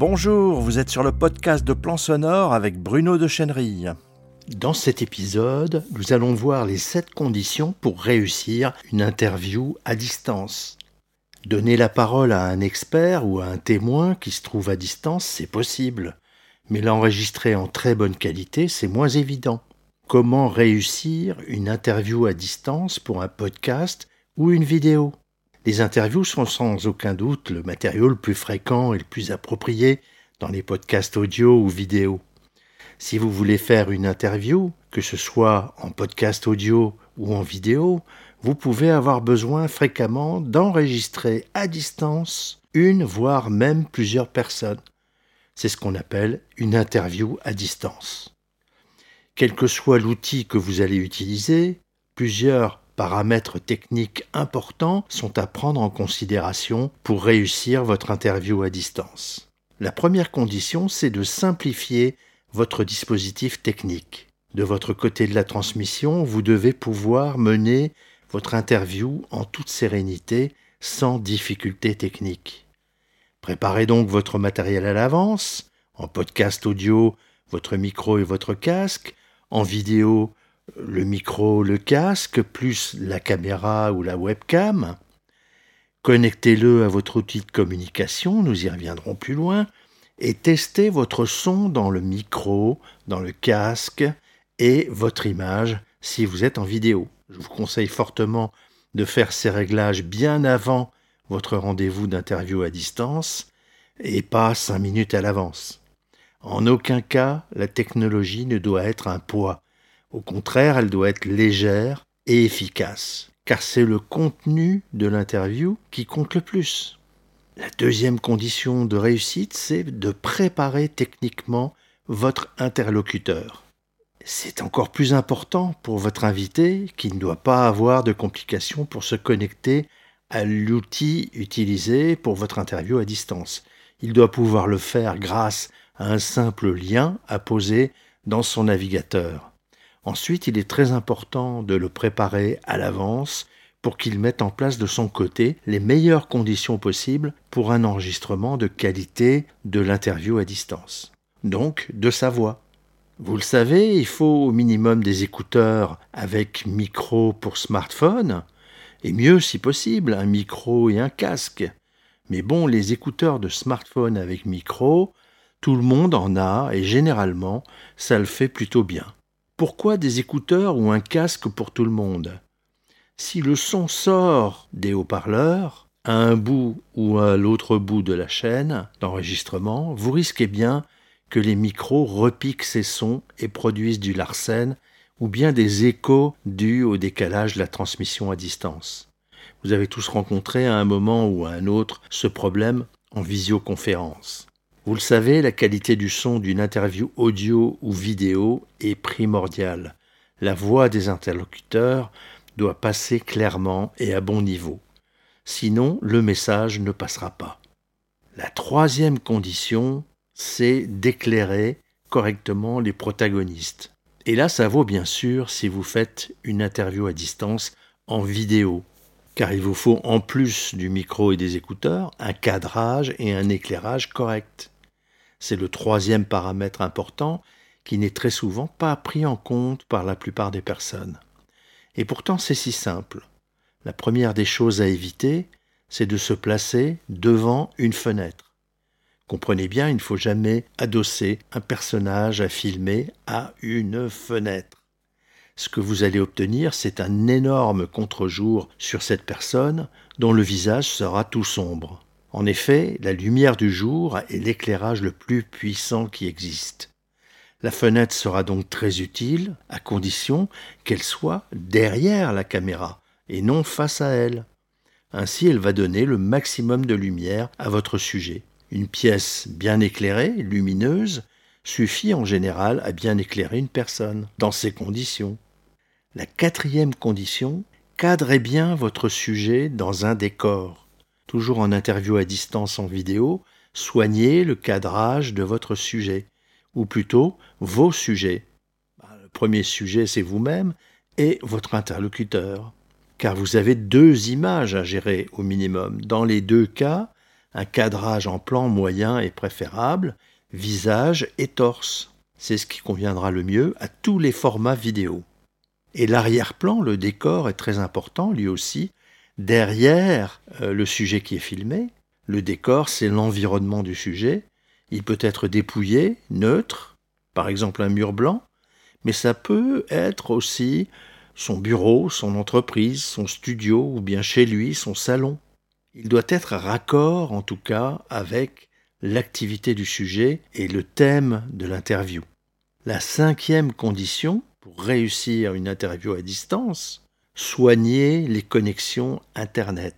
Bonjour, vous êtes sur le podcast de Plan Sonore avec Bruno de Chenery. Dans cet épisode, nous allons voir les 7 conditions pour réussir une interview à distance. Donner la parole à un expert ou à un témoin qui se trouve à distance, c'est possible. Mais l'enregistrer en très bonne qualité, c'est moins évident. Comment réussir une interview à distance pour un podcast ou une vidéo? Les interviews sont sans aucun doute le matériau le plus fréquent et le plus approprié dans les podcasts audio ou vidéo. Si vous voulez faire une interview, que ce soit en podcast audio ou en vidéo, vous pouvez avoir besoin fréquemment d'enregistrer à distance une, voire même plusieurs personnes. C'est ce qu'on appelle une interview à distance. Quel que soit l'outil que vous allez utiliser, plusieurs paramètres techniques importants sont à prendre en considération pour réussir votre interview à distance. La première condition, c'est de simplifier votre dispositif technique. De votre côté de la transmission, vous devez pouvoir mener votre interview en toute sérénité, sans difficulté technique. Préparez donc votre matériel à l'avance, en podcast audio, votre micro et votre casque, en vidéo, le micro, le casque, plus la caméra ou la webcam. Connectez-le à votre outil de communication, nous y reviendrons plus loin, et testez votre son dans le micro, dans le casque et votre image si vous êtes en vidéo. Je vous conseille fortement de faire ces réglages bien avant votre rendez-vous d'interview à distance et pas cinq minutes à l'avance. En aucun cas, la technologie ne doit être un poids. Au contraire, elle doit être légère et efficace, car c'est le contenu de l'interview qui compte le plus. La deuxième condition de réussite, c'est de préparer techniquement votre interlocuteur. C'est encore plus important pour votre invité qui ne doit pas avoir de complications pour se connecter à l'outil utilisé pour votre interview à distance. Il doit pouvoir le faire grâce un simple lien à poser dans son navigateur. Ensuite, il est très important de le préparer à l'avance pour qu'il mette en place de son côté les meilleures conditions possibles pour un enregistrement de qualité de l'interview à distance. Donc, de sa voix. Vous le savez, il faut au minimum des écouteurs avec micro pour smartphone, et mieux si possible, un micro et un casque. Mais bon, les écouteurs de smartphone avec micro, tout le monde en a et généralement, ça le fait plutôt bien. Pourquoi des écouteurs ou un casque pour tout le monde? Si le son sort des haut-parleurs, à un bout ou à l'autre bout de la chaîne d'enregistrement, vous risquez bien que les micros repiquent ces sons et produisent du larcène ou bien des échos dus au décalage de la transmission à distance. Vous avez tous rencontré à un moment ou à un autre ce problème en visioconférence. Vous le savez, la qualité du son d'une interview audio ou vidéo est primordiale. La voix des interlocuteurs doit passer clairement et à bon niveau. Sinon, le message ne passera pas. La troisième condition, c'est d'éclairer correctement les protagonistes. Et là, ça vaut bien sûr si vous faites une interview à distance en vidéo, car il vous faut en plus du micro et des écouteurs un cadrage et un éclairage correct. C'est le troisième paramètre important qui n'est très souvent pas pris en compte par la plupart des personnes. Et pourtant c'est si simple. La première des choses à éviter, c'est de se placer devant une fenêtre. Comprenez bien, il ne faut jamais adosser un personnage à filmer à une fenêtre. Ce que vous allez obtenir, c'est un énorme contre-jour sur cette personne dont le visage sera tout sombre. En effet, la lumière du jour est l'éclairage le plus puissant qui existe. La fenêtre sera donc très utile, à condition qu'elle soit derrière la caméra et non face à elle. Ainsi, elle va donner le maximum de lumière à votre sujet. Une pièce bien éclairée, lumineuse, suffit en général à bien éclairer une personne, dans ces conditions. La quatrième condition, cadrez bien votre sujet dans un décor toujours en interview à distance en vidéo, soignez le cadrage de votre sujet, ou plutôt vos sujets. Bah, le premier sujet, c'est vous-même et votre interlocuteur, car vous avez deux images à gérer au minimum. Dans les deux cas, Un cadrage en plan moyen est préférable, visage et torse. C'est ce qui conviendra le mieux à tous les formats vidéo. Et l'arrière-plan, le décor est très important lui aussi. Derrière euh, le sujet qui est filmé, le décor c'est l'environnement du sujet. Il peut être dépouillé, neutre, par exemple un mur blanc, mais ça peut être aussi son bureau, son entreprise, son studio ou bien chez lui, son salon. Il doit être raccord en tout cas avec l'activité du sujet et le thème de l'interview. La cinquième condition pour réussir une interview à distance, soigner les connexions Internet.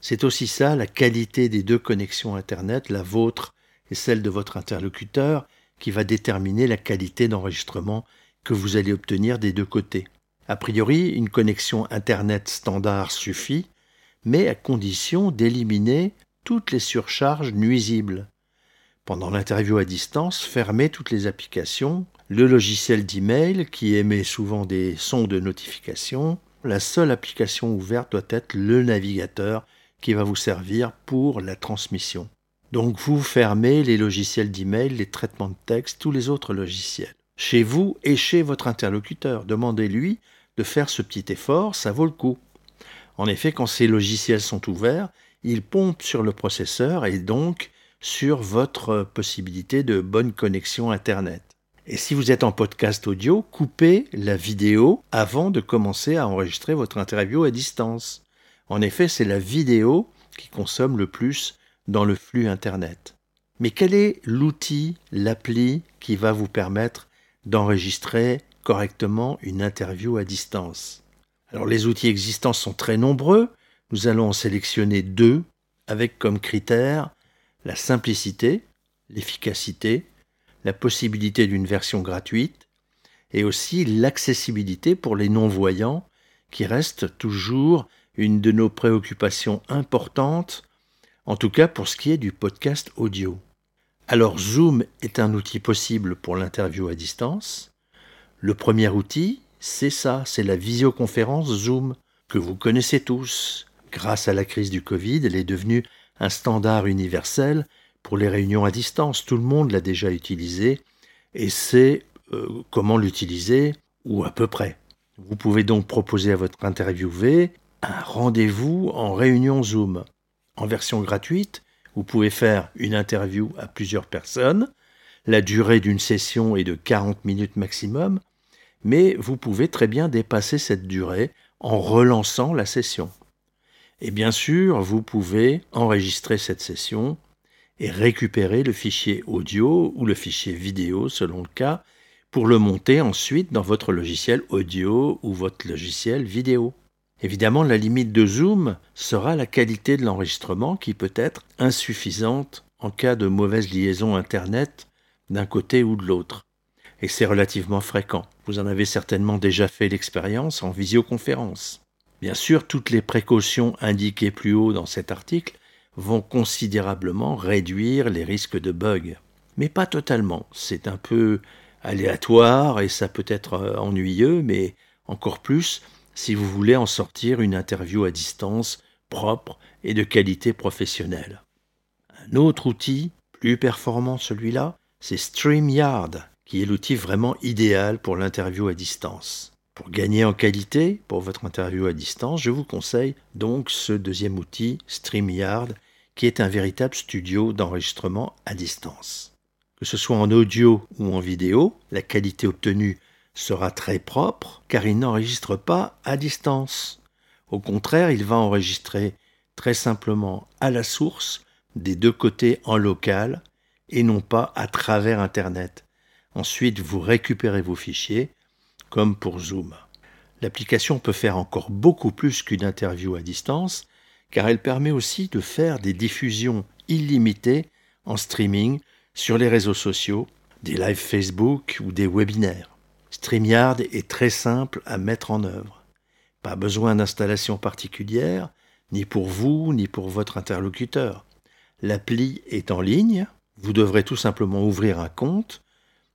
C'est aussi ça la qualité des deux connexions Internet, la vôtre et celle de votre interlocuteur, qui va déterminer la qualité d'enregistrement que vous allez obtenir des deux côtés. A priori, une connexion Internet standard suffit, mais à condition d'éliminer toutes les surcharges nuisibles. Pendant l'interview à distance, fermez toutes les applications, le logiciel d'email qui émet souvent des sons de notification. La seule application ouverte doit être le navigateur qui va vous servir pour la transmission. Donc vous fermez les logiciels d'email, les traitements de texte, tous les autres logiciels. Chez vous et chez votre interlocuteur, demandez-lui de faire ce petit effort, ça vaut le coup. En effet, quand ces logiciels sont ouverts, ils pompent sur le processeur et donc sur votre possibilité de bonne connexion Internet. Et si vous êtes en podcast audio, coupez la vidéo avant de commencer à enregistrer votre interview à distance. En effet, c'est la vidéo qui consomme le plus dans le flux Internet. Mais quel est l'outil, l'appli qui va vous permettre d'enregistrer correctement une interview à distance? Alors les outils existants sont très nombreux. Nous allons en sélectionner deux avec comme critère la simplicité, l'efficacité, la possibilité d'une version gratuite et aussi l'accessibilité pour les non-voyants qui reste toujours une de nos préoccupations importantes, en tout cas pour ce qui est du podcast audio. Alors Zoom est un outil possible pour l'interview à distance. Le premier outil, c'est ça, c'est la visioconférence Zoom, que vous connaissez tous. Grâce à la crise du Covid, elle est devenue un standard universel pour les réunions à distance. Tout le monde l'a déjà utilisé et sait euh, comment l'utiliser, ou à peu près. Vous pouvez donc proposer à votre interviewé un rendez-vous en réunion Zoom. En version gratuite, vous pouvez faire une interview à plusieurs personnes. La durée d'une session est de 40 minutes maximum, mais vous pouvez très bien dépasser cette durée en relançant la session. Et bien sûr, vous pouvez enregistrer cette session et récupérer le fichier audio ou le fichier vidéo selon le cas pour le monter ensuite dans votre logiciel audio ou votre logiciel vidéo. Évidemment, la limite de zoom sera la qualité de l'enregistrement qui peut être insuffisante en cas de mauvaise liaison Internet d'un côté ou de l'autre. Et c'est relativement fréquent. Vous en avez certainement déjà fait l'expérience en visioconférence. Bien sûr, toutes les précautions indiquées plus haut dans cet article vont considérablement réduire les risques de bugs. Mais pas totalement. C'est un peu aléatoire et ça peut être euh, ennuyeux, mais encore plus si vous voulez en sortir une interview à distance propre et de qualité professionnelle. Un autre outil, plus performant celui-là, c'est StreamYard, qui est l'outil vraiment idéal pour l'interview à distance. Pour gagner en qualité pour votre interview à distance, je vous conseille donc ce deuxième outil, StreamYard, qui est un véritable studio d'enregistrement à distance. Que ce soit en audio ou en vidéo, la qualité obtenue sera très propre car il n'enregistre pas à distance. Au contraire, il va enregistrer très simplement à la source des deux côtés en local et non pas à travers Internet. Ensuite, vous récupérez vos fichiers comme pour Zoom. L'application peut faire encore beaucoup plus qu'une interview à distance, car elle permet aussi de faire des diffusions illimitées en streaming sur les réseaux sociaux, des lives Facebook ou des webinaires. StreamYard est très simple à mettre en œuvre. Pas besoin d'installation particulière, ni pour vous, ni pour votre interlocuteur. L'appli est en ligne, vous devrez tout simplement ouvrir un compte,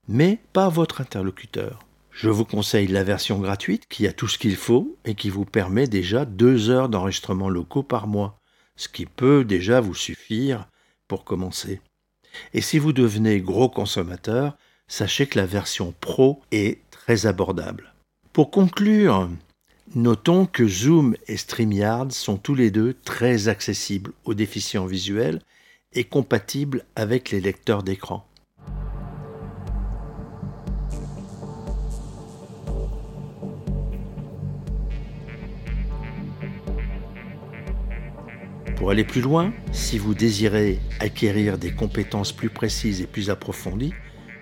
mais pas votre interlocuteur. Je vous conseille la version gratuite qui a tout ce qu'il faut et qui vous permet déjà deux heures d'enregistrement locaux par mois. ce qui peut déjà vous suffire pour commencer. Et si vous devenez gros consommateur, sachez que la version Pro est très abordable. Pour conclure, notons que Zoom et StreamYard sont tous les deux très accessibles aux déficients visuels et compatibles avec les lecteurs d'écran. Pour aller plus loin, si vous désirez acquérir des compétences plus précises et plus approfondies,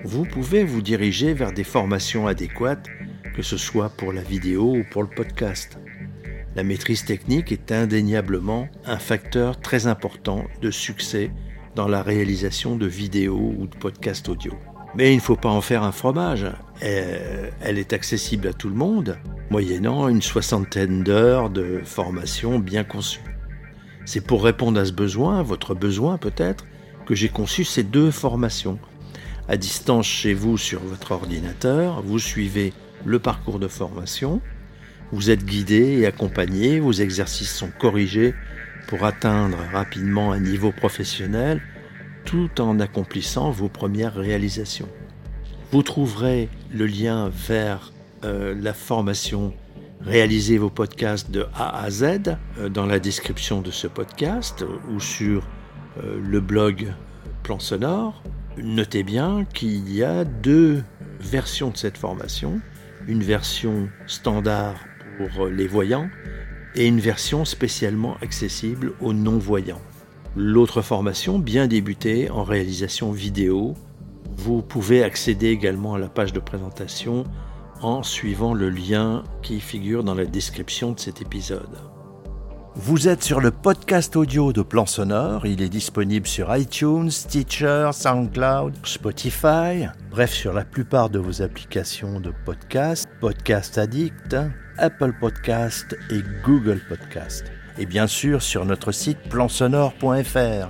vous pouvez vous diriger vers des formations adéquates, que ce soit pour la vidéo ou pour le podcast. La maîtrise technique est indéniablement un facteur très important de succès dans la réalisation de vidéos ou de podcasts audio. Mais il ne faut pas en faire un fromage. Elle est accessible à tout le monde, moyennant une soixantaine d'heures de formation bien conçue. C'est pour répondre à ce besoin, votre besoin peut-être, que j'ai conçu ces deux formations. À distance chez vous sur votre ordinateur, vous suivez le parcours de formation, vous êtes guidé et accompagné, vos exercices sont corrigés pour atteindre rapidement un niveau professionnel tout en accomplissant vos premières réalisations. Vous trouverez le lien vers euh, la formation Réalisez vos podcasts de A à Z euh, dans la description de ce podcast ou sur euh, le blog Plan Sonore. Notez bien qu'il y a deux versions de cette formation. Une version standard pour les voyants et une version spécialement accessible aux non-voyants. L'autre formation, bien débutée en réalisation vidéo, vous pouvez accéder également à la page de présentation en suivant le lien qui figure dans la description de cet épisode. Vous êtes sur le podcast audio de Plan Sonore. Il est disponible sur iTunes, Stitcher, SoundCloud, Spotify, bref, sur la plupart de vos applications de podcast, Podcast Addict, Apple Podcast et Google Podcast. Et bien sûr sur notre site plansonore.fr.